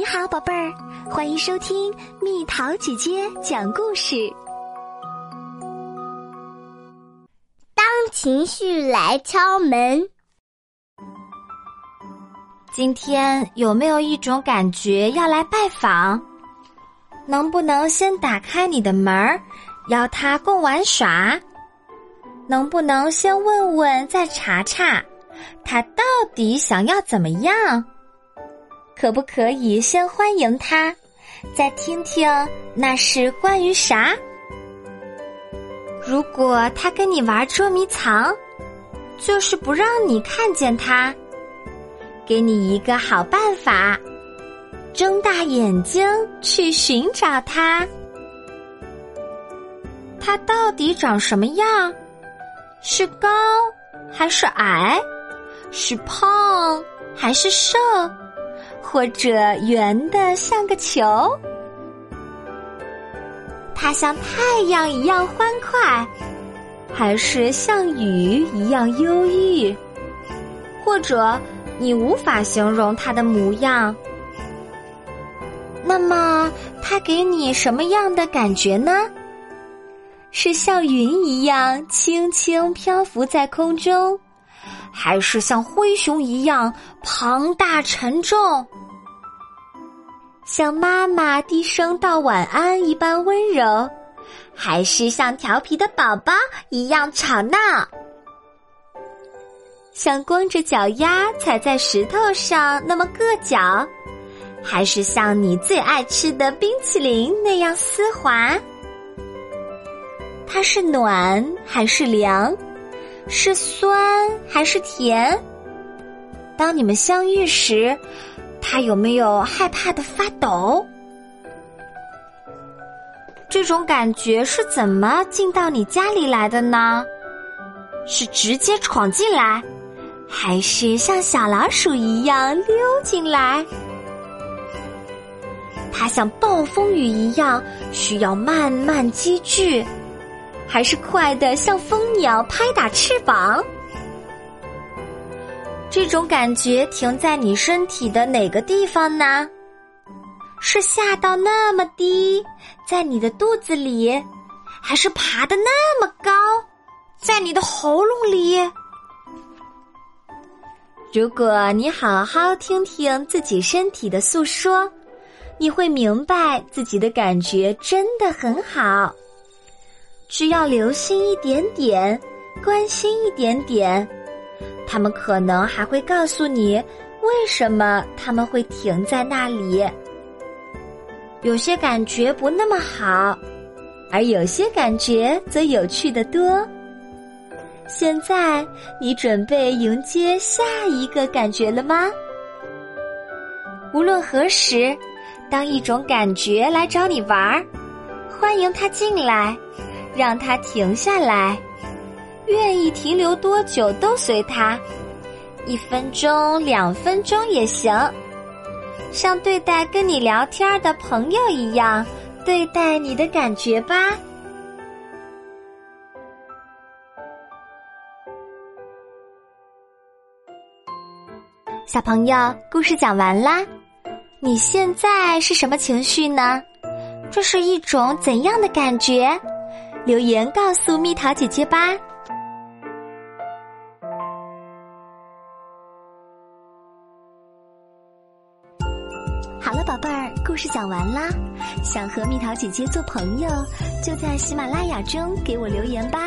你好，宝贝儿，欢迎收听蜜桃姐姐讲故事。当情绪来敲门，今天有没有一种感觉要来拜访？能不能先打开你的门儿，邀他共玩耍？能不能先问问再查查，他到底想要怎么样？可不可以先欢迎他，再听听那是关于啥？如果他跟你玩捉迷藏，就是不让你看见他，给你一个好办法，睁大眼睛去寻找他。他到底长什么样？是高还是矮？是胖还是瘦？或者圆的像个球，它像太阳一样欢快，还是像雨一样忧郁？或者你无法形容它的模样？那么它给你什么样的感觉呢？是像云一样轻轻漂浮在空中？还是像灰熊一样庞大沉重，像妈妈低声道晚安一般温柔，还是像调皮的宝宝一样吵闹？像光着脚丫踩在石头上那么硌脚，还是像你最爱吃的冰淇淋那样丝滑？它是暖还是凉？是酸还是甜？当你们相遇时，他有没有害怕的发抖？这种感觉是怎么进到你家里来的呢？是直接闯进来，还是像小老鼠一样溜进来？它像暴风雨一样，需要慢慢积聚。还是快的像蜂鸟拍打翅膀，这种感觉停在你身体的哪个地方呢？是下到那么低，在你的肚子里，还是爬的那么高，在你的喉咙里？如果你好好听听自己身体的诉说，你会明白自己的感觉真的很好。只要留心一点点，关心一点点，他们可能还会告诉你为什么他们会停在那里。有些感觉不那么好，而有些感觉则有趣的多。现在你准备迎接下一个感觉了吗？无论何时，当一种感觉来找你玩儿，欢迎他进来。让他停下来，愿意停留多久都随他，一分钟、两分钟也行，像对待跟你聊天的朋友一样对待你的感觉吧。小朋友，故事讲完啦，你现在是什么情绪呢？这是一种怎样的感觉？留言告诉蜜桃姐姐吧。好了，宝贝儿，故事讲完啦。想和蜜桃姐姐做朋友，就在喜马拉雅中给我留言吧。